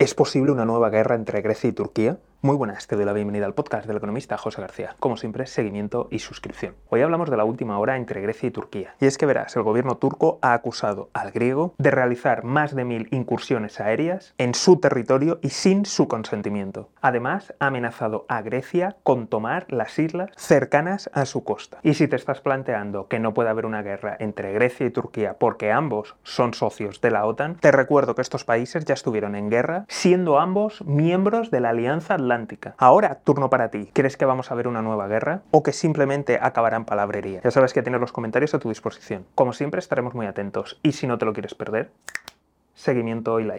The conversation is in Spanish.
¿Es posible una nueva guerra entre Grecia y Turquía? Muy buenas, te doy la bienvenida al podcast del economista José García. Como siempre, seguimiento y suscripción. Hoy hablamos de la última hora entre Grecia y Turquía. Y es que verás, el gobierno turco ha acusado al griego de realizar más de mil incursiones aéreas en su territorio y sin su consentimiento. Además, ha amenazado a Grecia con tomar las islas cercanas a su costa. Y si te estás planteando que no puede haber una guerra entre Grecia y Turquía porque ambos son socios de la OTAN, te recuerdo que estos países ya estuvieron en guerra siendo ambos miembros de la Alianza Ahora, turno para ti. ¿Crees que vamos a ver una nueva guerra o que simplemente acabará en palabrería? Ya sabes que tienes los comentarios a tu disposición. Como siempre, estaremos muy atentos y si no te lo quieres perder, seguimiento y like.